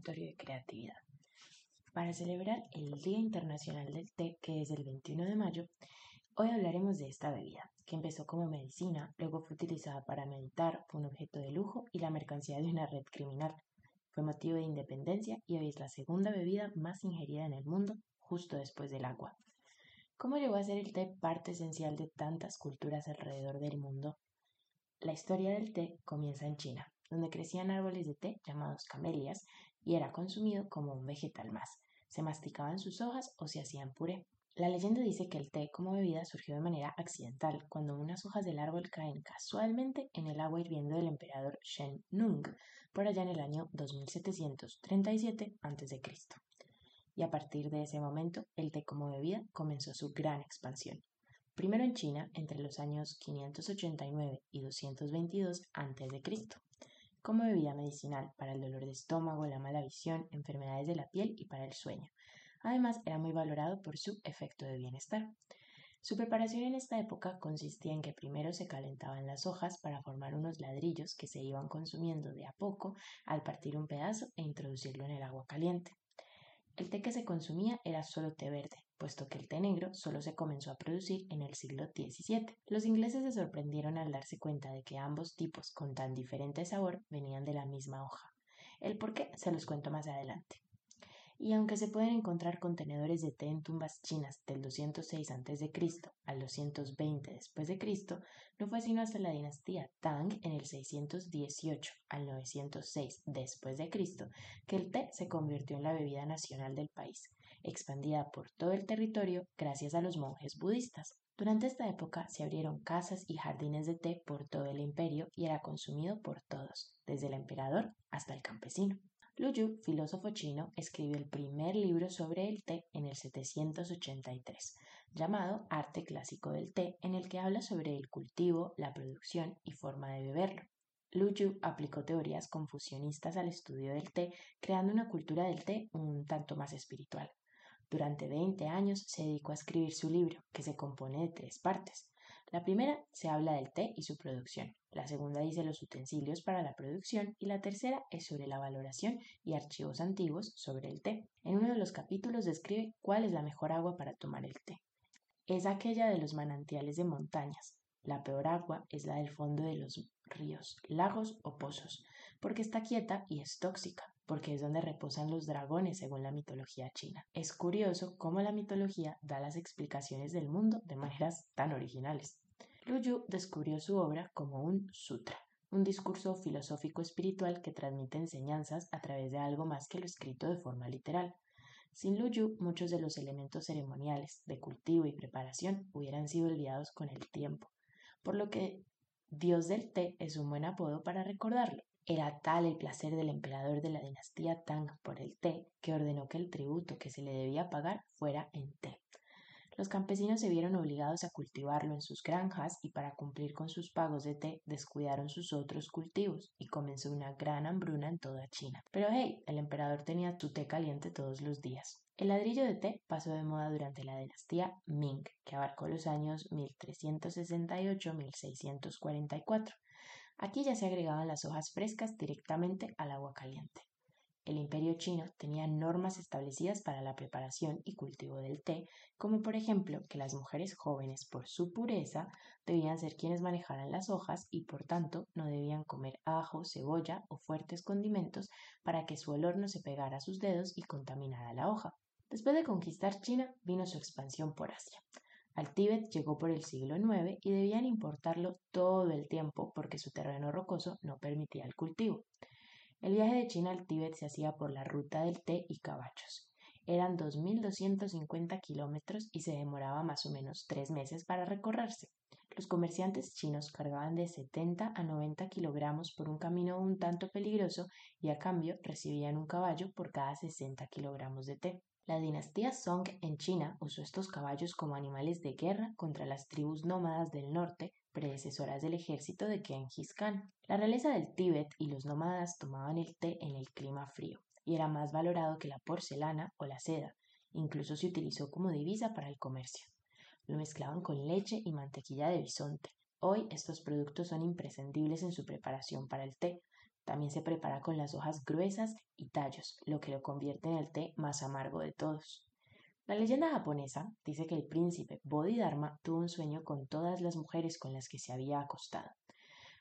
laboratorio de creatividad. Para celebrar el Día Internacional del Té, que es el 21 de mayo, hoy hablaremos de esta bebida, que empezó como medicina, luego fue utilizada para meditar, fue un objeto de lujo y la mercancía de una red criminal. Fue motivo de independencia y hoy es la segunda bebida más ingerida en el mundo, justo después del agua. ¿Cómo llegó a ser el té parte esencial de tantas culturas alrededor del mundo? La historia del té comienza en China, donde crecían árboles de té llamados camelias y era consumido como un vegetal más. Se masticaban sus hojas o se hacían puré. La leyenda dice que el té como bebida surgió de manera accidental cuando unas hojas del árbol caen casualmente en el agua hirviendo del emperador Shen Nung por allá en el año 2737 a.C. Y a partir de ese momento el té como bebida comenzó su gran expansión. Primero en China entre los años 589 y 222 a.C como bebida medicinal para el dolor de estómago, la mala visión, enfermedades de la piel y para el sueño. Además, era muy valorado por su efecto de bienestar. Su preparación en esta época consistía en que primero se calentaban las hojas para formar unos ladrillos que se iban consumiendo de a poco al partir un pedazo e introducirlo en el agua caliente. El té que se consumía era solo té verde, puesto que el té negro solo se comenzó a producir en el siglo XVII. Los ingleses se sorprendieron al darse cuenta de que ambos tipos con tan diferente sabor venían de la misma hoja. El por qué se los cuento más adelante y aunque se pueden encontrar contenedores de té en tumbas chinas del 206 a.C. al 220 después de Cristo, no fue sino hasta la dinastía Tang en el 618 al 906 después de Cristo que el té se convirtió en la bebida nacional del país, expandida por todo el territorio gracias a los monjes budistas. Durante esta época se abrieron casas y jardines de té por todo el imperio y era consumido por todos, desde el emperador hasta el campesino. Lu Yu, filósofo chino, escribió el primer libro sobre el té en el 783, llamado Arte Clásico del Té, en el que habla sobre el cultivo, la producción y forma de beberlo. Lu Yu aplicó teorías confucionistas al estudio del té, creando una cultura del té un tanto más espiritual. Durante 20 años se dedicó a escribir su libro, que se compone de tres partes. La primera se habla del té y su producción, la segunda dice los utensilios para la producción y la tercera es sobre la valoración y archivos antiguos sobre el té. En uno de los capítulos describe cuál es la mejor agua para tomar el té. Es aquella de los manantiales de montañas, la peor agua es la del fondo de los ríos, lagos o pozos, porque está quieta y es tóxica, porque es donde reposan los dragones según la mitología china. Es curioso cómo la mitología da las explicaciones del mundo de maneras tan originales. Lu Yu descubrió su obra como un sutra, un discurso filosófico espiritual que transmite enseñanzas a través de algo más que lo escrito de forma literal. Sin Lu Yu, muchos de los elementos ceremoniales, de cultivo y preparación hubieran sido olvidados con el tiempo, por lo que Dios del té es un buen apodo para recordarlo. Era tal el placer del emperador de la dinastía Tang por el té que ordenó que el tributo que se le debía pagar fuera en té. Los campesinos se vieron obligados a cultivarlo en sus granjas y para cumplir con sus pagos de té descuidaron sus otros cultivos y comenzó una gran hambruna en toda China. Pero hey, el emperador tenía su té caliente todos los días. El ladrillo de té pasó de moda durante la dinastía Ming, que abarcó los años 1368-1644. Aquí ya se agregaban las hojas frescas directamente al agua caliente. El imperio chino tenía normas establecidas para la preparación y cultivo del té, como por ejemplo que las mujeres jóvenes por su pureza debían ser quienes manejaran las hojas y por tanto no debían comer ajo, cebolla o fuertes condimentos para que su olor no se pegara a sus dedos y contaminara la hoja. Después de conquistar China vino su expansión por Asia. Al Tíbet llegó por el siglo IX y debían importarlo todo el tiempo porque su terreno rocoso no permitía el cultivo. El viaje de China al Tíbet se hacía por la ruta del té y caballos. Eran 2.250 kilómetros y se demoraba más o menos tres meses para recorrerse. Los comerciantes chinos cargaban de 70 a 90 kilogramos por un camino un tanto peligroso y a cambio recibían un caballo por cada 60 kilogramos de té. La dinastía Song en China usó estos caballos como animales de guerra contra las tribus nómadas del norte, predecesoras del ejército de Genghis Khan. La realeza del Tíbet y los nómadas tomaban el té en el clima frío, y era más valorado que la porcelana o la seda. Incluso se utilizó como divisa para el comercio. Lo mezclaban con leche y mantequilla de bisonte. Hoy estos productos son imprescindibles en su preparación para el té, También se prepara con las hojas gruesas y tallos, lo que lo convierte en el té más amargo de todos. La leyenda japonesa dice que el príncipe Bodhidharma tuvo un sueño con todas las mujeres con las que se había acostado.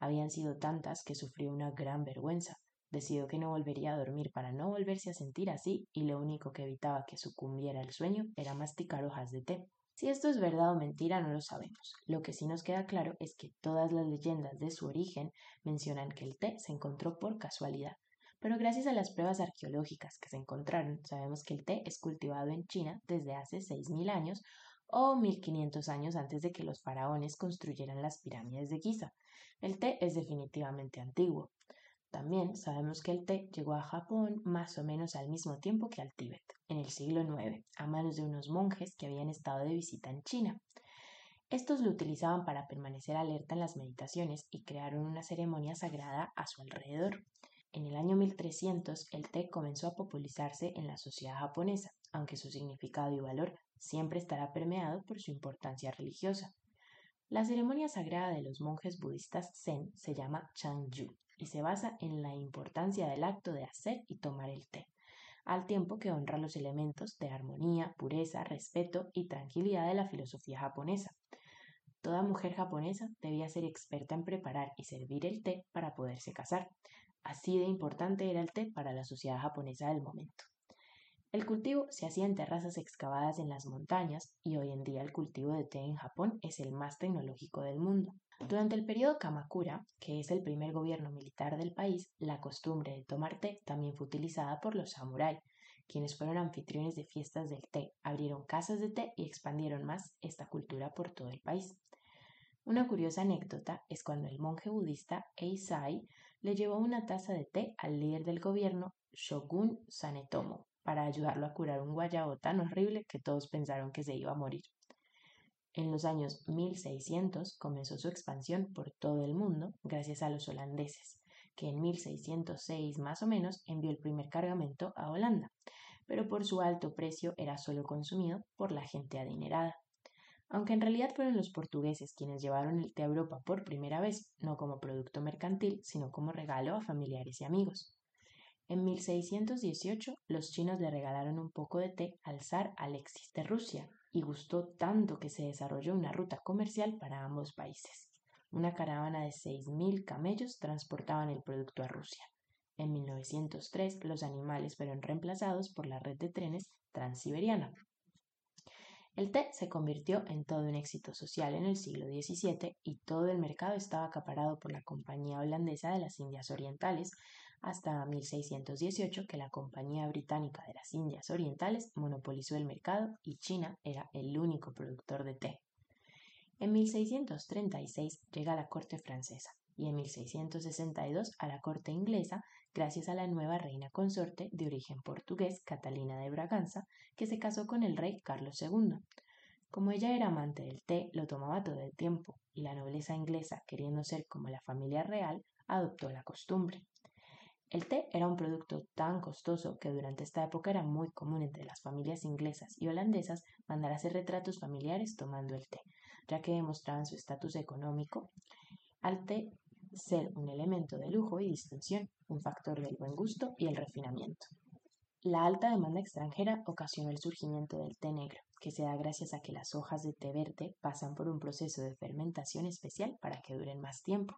Habían sido tantas que sufrió una gran vergüenza. Decidió que no volvería a dormir para no volverse a sentir así y lo único que evitaba que sucumbiera el sueño era masticar hojas de té. Si esto es verdad o mentira no lo sabemos. Lo que sí nos queda claro es que todas las leyendas de su origen mencionan que el té se encontró por casualidad. Pero gracias a las pruebas arqueológicas que se encontraron, sabemos que el té es cultivado en China desde hace 6.000 años o 1500 años antes de que los faraones construyeran las pirámides de Giza. El té es definitivamente antiguo. También sabemos que el té llegó a Japón más o menos al mismo tiempo que al Tíbet, en el siglo IX, a manos de unos monjes que habían estado de visita en China. Estos lo utilizaban para permanecer alerta en las meditaciones y crearon una ceremonia sagrada a su alrededor. En el año 1300 el té comenzó a popularizarse en la sociedad japonesa, aunque su significado y valor siempre estará permeado por su importancia religiosa. La ceremonia sagrada de los monjes budistas Zen se llama Changju y se basa en la importancia del acto de hacer y tomar el té, al tiempo que honra los elementos de armonía, pureza, respeto y tranquilidad de la filosofía japonesa. Toda mujer japonesa debía ser experta en preparar y servir el té para poderse casar. Así de importante era el té para la sociedad japonesa del momento. El cultivo se hacía en terrazas excavadas en las montañas y hoy en día el cultivo de té en Japón es el más tecnológico del mundo. Durante el periodo Kamakura, que es el primer gobierno militar del país, la costumbre de tomar té también fue utilizada por los samuráis, quienes fueron anfitriones de fiestas del té, abrieron casas de té y expandieron más esta cultura por todo el país. Una curiosa anécdota es cuando el monje budista Eisai le llevó una taza de té al líder del gobierno Shogun Sanetomo para ayudarlo a curar un guayabo tan horrible que todos pensaron que se iba a morir. En los años 1600 comenzó su expansión por todo el mundo gracias a los holandeses, que en 1606 más o menos envió el primer cargamento a Holanda, pero por su alto precio era solo consumido por la gente adinerada. Aunque en realidad fueron los portugueses quienes llevaron el té a Europa por primera vez, no como producto mercantil, sino como regalo a familiares y amigos. En 1618 los chinos le regalaron un poco de té al zar Alexis de Rusia y gustó tanto que se desarrolló una ruta comercial para ambos países. Una caravana de 6.000 camellos transportaban el producto a Rusia. En 1903 los animales fueron reemplazados por la red de trenes transiberiana. El té se convirtió en todo un éxito social en el siglo XVII y todo el mercado estaba acaparado por la Compañía Holandesa de las Indias Orientales, hasta 1618 que la Compañía Británica de las Indias Orientales monopolizó el mercado y China era el único productor de té. En 1636 llega a la corte francesa y en 1662 a la corte inglesa gracias a la nueva reina consorte de origen portugués Catalina de Braganza que se casó con el rey Carlos II. Como ella era amante del té, lo tomaba todo el tiempo y la nobleza inglesa, queriendo ser como la familia real, adoptó la costumbre. El té era un producto tan costoso que durante esta época era muy común entre las familias inglesas y holandesas mandar a hacer retratos familiares tomando el té, ya que demostraban su estatus económico al té ser un elemento de lujo y distinción, un factor del buen gusto y el refinamiento. La alta demanda extranjera ocasionó el surgimiento del té negro, que se da gracias a que las hojas de té verde pasan por un proceso de fermentación especial para que duren más tiempo.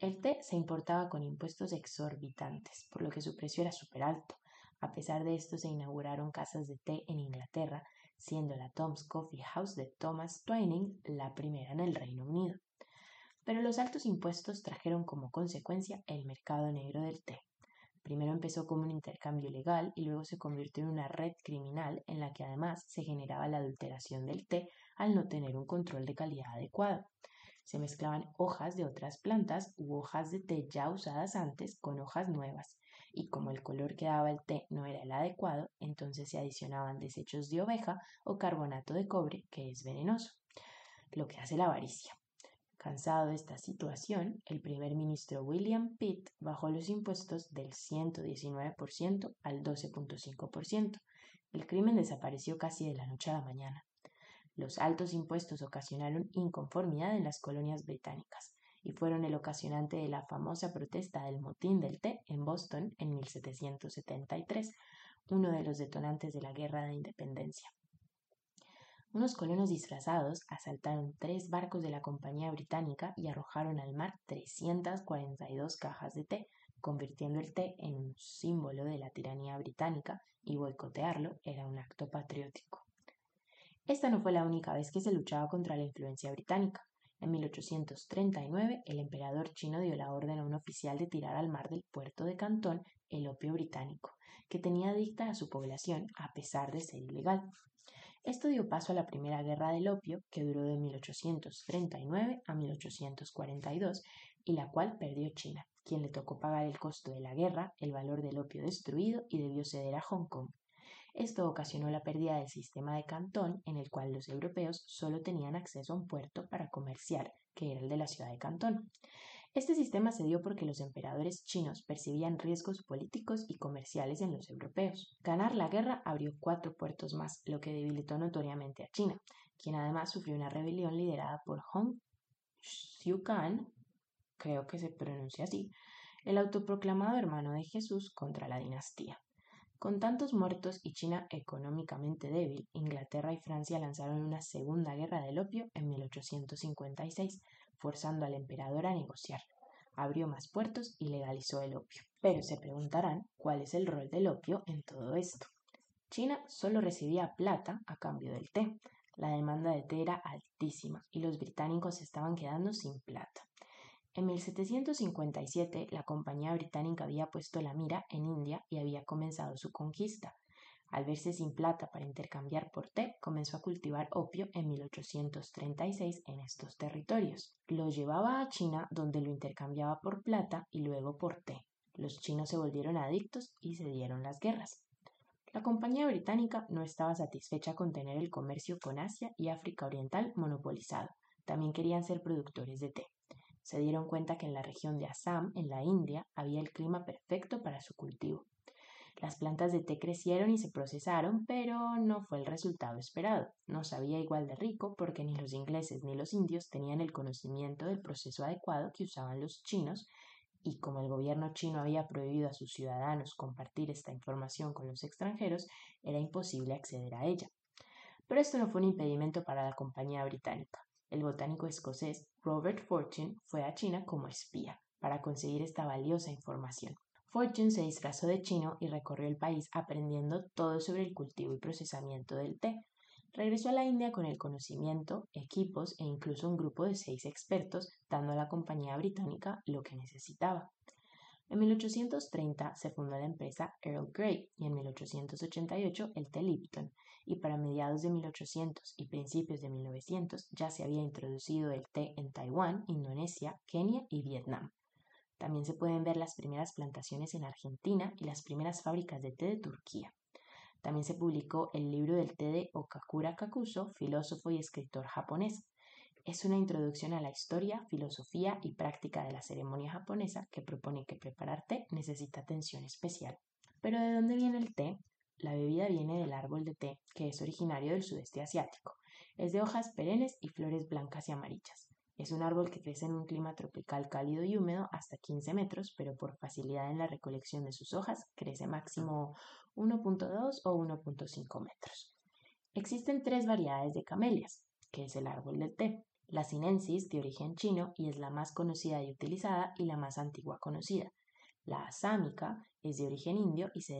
El té se importaba con impuestos exorbitantes, por lo que su precio era súper alto. A pesar de esto, se inauguraron casas de té en Inglaterra, siendo la Tom's Coffee House de Thomas Twining la primera en el Reino Unido. Pero los altos impuestos trajeron como consecuencia el mercado negro del té. Primero empezó como un intercambio legal y luego se convirtió en una red criminal en la que además se generaba la adulteración del té al no tener un control de calidad adecuado. Se mezclaban hojas de otras plantas u hojas de té ya usadas antes con hojas nuevas, y como el color que daba el té no era el adecuado, entonces se adicionaban desechos de oveja o carbonato de cobre, que es venenoso, lo que hace la avaricia. Cansado de esta situación, el primer ministro William Pitt bajó los impuestos del 119% al 12.5%. El crimen desapareció casi de la noche a la mañana. Los altos impuestos ocasionaron inconformidad en las colonias británicas y fueron el ocasionante de la famosa protesta del motín del té en Boston en 1773, uno de los detonantes de la Guerra de Independencia. Unos colonos disfrazados asaltaron tres barcos de la Compañía Británica y arrojaron al mar 342 cajas de té, convirtiendo el té en un símbolo de la tiranía británica y boicotearlo era un acto patriótico. Esta no fue la única vez que se luchaba contra la influencia británica. En 1839, el emperador chino dio la orden a un oficial de tirar al mar del puerto de Cantón el opio británico, que tenía adicta a su población a pesar de ser ilegal. Esto dio paso a la Primera Guerra del Opio, que duró de 1839 a 1842 y la cual perdió China, quien le tocó pagar el costo de la guerra, el valor del opio destruido y debió ceder a Hong Kong. Esto ocasionó la pérdida del sistema de Cantón, en el cual los europeos solo tenían acceso a un puerto para comerciar, que era el de la ciudad de Cantón. Este sistema se dio porque los emperadores chinos percibían riesgos políticos y comerciales en los europeos. Ganar la guerra abrió cuatro puertos más, lo que debilitó notoriamente a China, quien además sufrió una rebelión liderada por Hong Xiuquan, creo que se pronuncia así, el autoproclamado hermano de Jesús contra la dinastía. Con tantos muertos y China económicamente débil, Inglaterra y Francia lanzaron una segunda guerra del opio en 1856, forzando al emperador a negociar. Abrió más puertos y legalizó el opio. Pero se preguntarán cuál es el rol del opio en todo esto. China solo recibía plata a cambio del té. La demanda de té era altísima y los británicos estaban quedando sin plata. En 1757 la compañía británica había puesto la mira en India y había comenzado su conquista. Al verse sin plata para intercambiar por té, comenzó a cultivar opio en 1836 en estos territorios. Lo llevaba a China donde lo intercambiaba por plata y luego por té. Los chinos se volvieron adictos y se dieron las guerras. La compañía británica no estaba satisfecha con tener el comercio con Asia y África Oriental monopolizado. También querían ser productores de té. Se dieron cuenta que en la región de Assam, en la India, había el clima perfecto para su cultivo. Las plantas de té crecieron y se procesaron, pero no fue el resultado esperado. No sabía igual de rico porque ni los ingleses ni los indios tenían el conocimiento del proceso adecuado que usaban los chinos y como el gobierno chino había prohibido a sus ciudadanos compartir esta información con los extranjeros, era imposible acceder a ella. Pero esto no fue un impedimento para la compañía británica. El botánico escocés Robert Fortune fue a China como espía para conseguir esta valiosa información. Fortune se disfrazó de chino y recorrió el país aprendiendo todo sobre el cultivo y procesamiento del té. Regresó a la India con el conocimiento, equipos e incluso un grupo de seis expertos, dando a la compañía británica lo que necesitaba. En 1830 se fundó la empresa Earl Grey y en 1888 el té Lipton, y para mediados de 1800 y principios de 1900 ya se había introducido el té en Taiwán, Indonesia, Kenia y Vietnam. También se pueden ver las primeras plantaciones en Argentina y las primeras fábricas de té de Turquía. También se publicó el libro del té de Okakura Kakuso, filósofo y escritor japonés. Es una introducción a la historia, filosofía y práctica de la ceremonia japonesa que propone que preparar té necesita atención especial. Pero ¿de dónde viene el té? La bebida viene del árbol de té, que es originario del sudeste asiático. Es de hojas perennes y flores blancas y amarillas. Es un árbol que crece en un clima tropical cálido y húmedo hasta 15 metros, pero por facilidad en la recolección de sus hojas crece máximo 1.2 o 1.5 metros. Existen tres variedades de camelias, que es el árbol del té. La sinensis, de origen chino, y es la más conocida y utilizada y la más antigua conocida. La asámica es de origen indio y se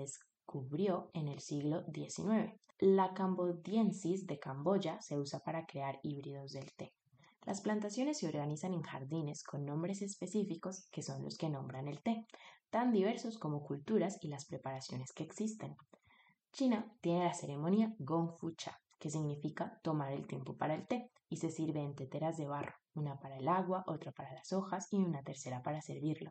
descubrió en el siglo XIX. La cambodiensis de Camboya se usa para crear híbridos del té. Las plantaciones se organizan en jardines con nombres específicos que son los que nombran el té, tan diversos como culturas y las preparaciones que existen. China tiene la ceremonia Gong Fu Cha, que significa tomar el tiempo para el té, y se sirve en teteras de barro, una para el agua, otra para las hojas y una tercera para servirlo.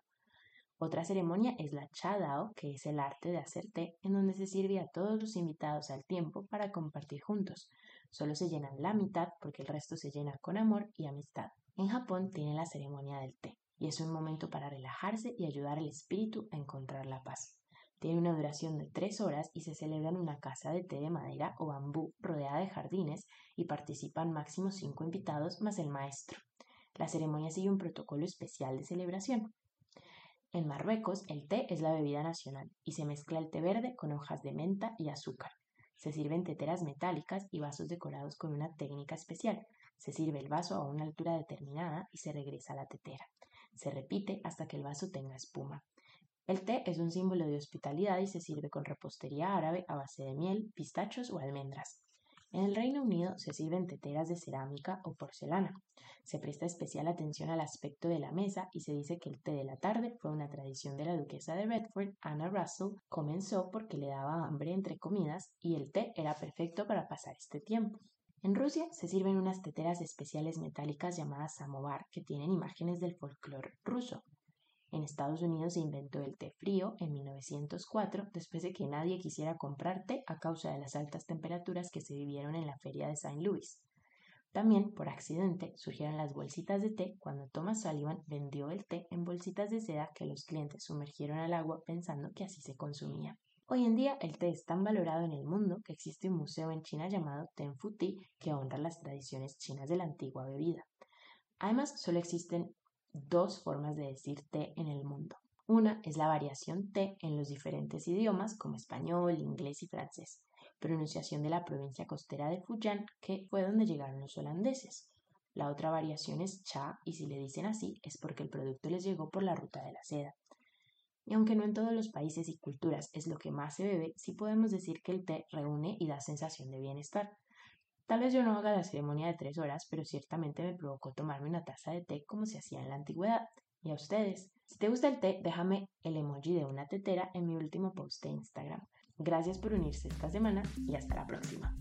Otra ceremonia es la Cha Dao, que es el arte de hacer té, en donde se sirve a todos los invitados al tiempo para compartir juntos. Solo se llenan la mitad porque el resto se llena con amor y amistad. En Japón tiene la ceremonia del té y es un momento para relajarse y ayudar al espíritu a encontrar la paz. Tiene una duración de tres horas y se celebra en una casa de té de madera o bambú rodeada de jardines y participan máximo cinco invitados más el maestro. La ceremonia sigue un protocolo especial de celebración. En Marruecos, el té es la bebida nacional y se mezcla el té verde con hojas de menta y azúcar. Se sirven teteras metálicas y vasos decorados con una técnica especial. Se sirve el vaso a una altura determinada y se regresa a la tetera. Se repite hasta que el vaso tenga espuma. El té es un símbolo de hospitalidad y se sirve con repostería árabe a base de miel, pistachos o almendras. En el Reino Unido se sirven teteras de cerámica o porcelana. Se presta especial atención al aspecto de la mesa y se dice que el té de la tarde fue una tradición de la duquesa de Bedford, Anna Russell. Comenzó porque le daba hambre entre comidas y el té era perfecto para pasar este tiempo. En Rusia se sirven unas teteras especiales metálicas llamadas samovar que tienen imágenes del folclore ruso. En Estados Unidos se inventó el té frío en 1904 después de que nadie quisiera comprar té a causa de las altas temperaturas que se vivieron en la feria de St. Louis. También, por accidente, surgieron las bolsitas de té cuando Thomas Sullivan vendió el té en bolsitas de seda que los clientes sumergieron al agua pensando que así se consumía. Hoy en día el té es tan valorado en el mundo que existe un museo en China llamado Tenfu Tea que honra las tradiciones chinas de la antigua bebida. Además, solo existen dos formas de decir té en el mundo. Una es la variación té en los diferentes idiomas como español, inglés y francés, pronunciación de la provincia costera de Fujian, que fue donde llegaron los holandeses. La otra variación es cha y si le dicen así es porque el producto les llegó por la ruta de la seda. Y aunque no en todos los países y culturas es lo que más se bebe, sí podemos decir que el té reúne y da sensación de bienestar. Tal vez yo no haga la ceremonia de tres horas, pero ciertamente me provocó tomarme una taza de té como se hacía en la antigüedad. Y a ustedes, si te gusta el té, déjame el emoji de una tetera en mi último post de Instagram. Gracias por unirse esta semana y hasta la próxima.